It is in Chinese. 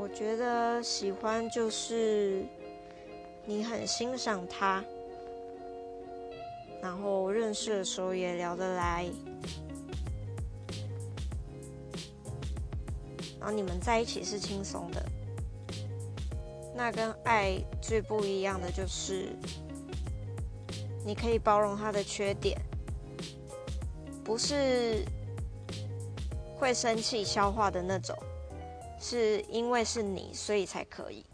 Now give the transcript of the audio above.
我觉得喜欢就是你很欣赏他，然后认识的时候也聊得来，然后你们在一起是轻松的。那跟爱最不一样的就是，你可以包容他的缺点，不是会生气消化的那种，是因为是你，所以才可以。